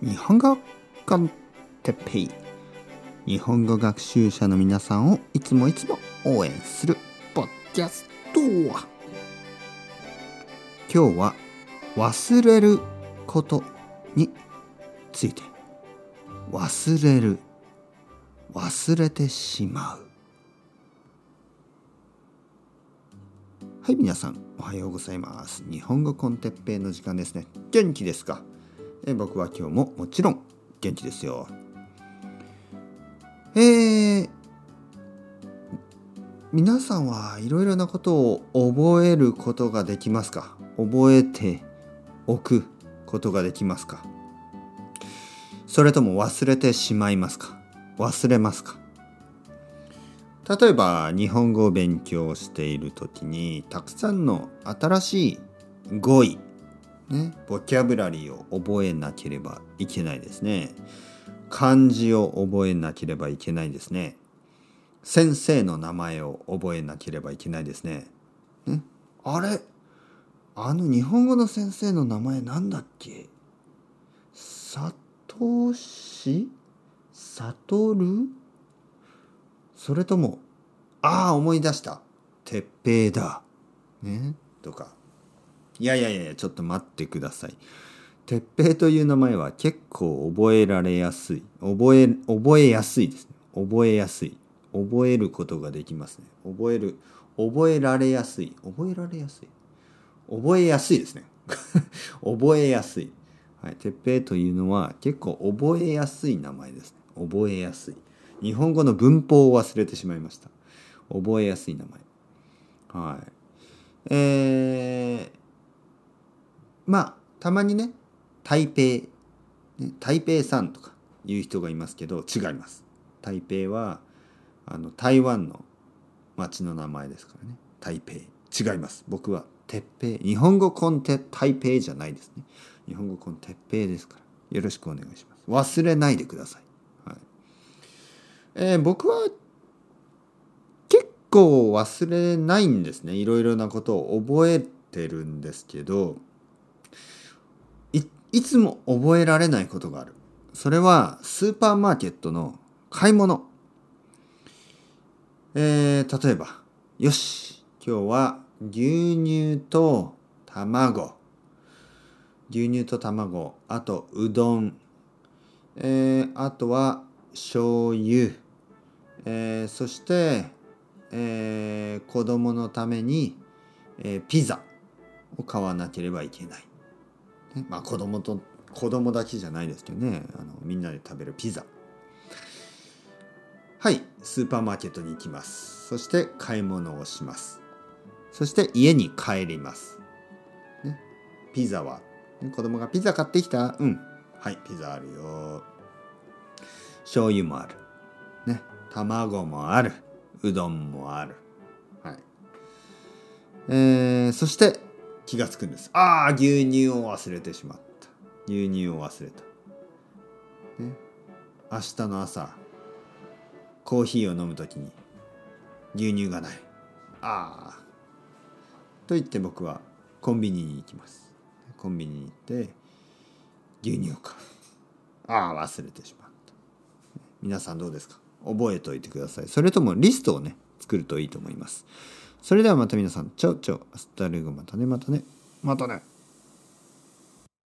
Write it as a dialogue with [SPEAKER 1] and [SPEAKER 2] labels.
[SPEAKER 1] 日本語コンテッペイ。日本語学習者の皆さんをいつもいつも応援するポッキャスト今日は忘れることについて忘れる忘れてしまう。はい皆さんおはようございます。日本語コンテッペイの時間ですね。元気ですか？え僕は今日ももちろん元気ですよ。えー、皆さんはいろいろなことを覚えることができますか？覚えておくことができますか？それとも忘れてしまいますか？忘れますか？例えば日本語を勉強している時にたくさんの新しい語彙、ね、ボキャブラリーを覚えなければいけないですね。漢字を覚えなければいけないですね。先生の名前を覚えなければいけないですね。ねあれ？あの日本語の先生の名前なんだっけ？さとしさとるそれとも、ああ、思い出した。鉄平だ。ね。とか。いやいやいや、ちょっと待ってください。鉄平という名前は結構覚えられやすい。覚え、覚えやすいですね。覚えやすい。覚えることができますね。覚える。覚えられやすい。覚えられやすい。覚えやすいですね。覚えやすい。はい。鉄平というのは結構覚えやすい名前ですね。覚えやすい。日本語の文法を忘れてしまいました覚えやすい名前はいえー、まあたまにね台北、ね、台北さんとかいう人がいますけど違います。台北はあの台湾の町の名前ですからね。台北。違います。僕は鉄平日本語コンテ台北じゃないですね。日本語コン鉄平ですから。よろしくお願いします。忘れないでください。えー、僕は結構忘れないんですね。いろいろなことを覚えてるんですけどいつも覚えられないことがある。それはスーパーマーケットの買い物。えー、例えばよし今日は牛乳と卵。牛乳と卵あとうどん。えー、あとは醤油。えー、そして、えー、子供のために、えー、ピザを買わなければいけない。ね、まあ子供と子供だけじゃないですけどねあのみんなで食べるピザ。はいスーパーマーケットに行きます。そして買い物をします。そして家に帰ります。ね、ピザは、ね、子供がピザ買ってきたうんはいピザあるよ。醤油もある。ね卵もあるうどんもあるはいえー、そして気がつくんです。ああ牛乳を忘れてしまった。牛乳を忘れた。ね明日の朝コーヒーを飲む時に牛乳がない。ああと言って僕はコンビニに行きます。コンビニに行って牛乳を買う。ああ忘れてしまった。皆さんどうですか？覚えておいてください。それともリストをね、作るといいと思います。それではまた皆さん、 chao chao、hasta luego またね、またね、またね。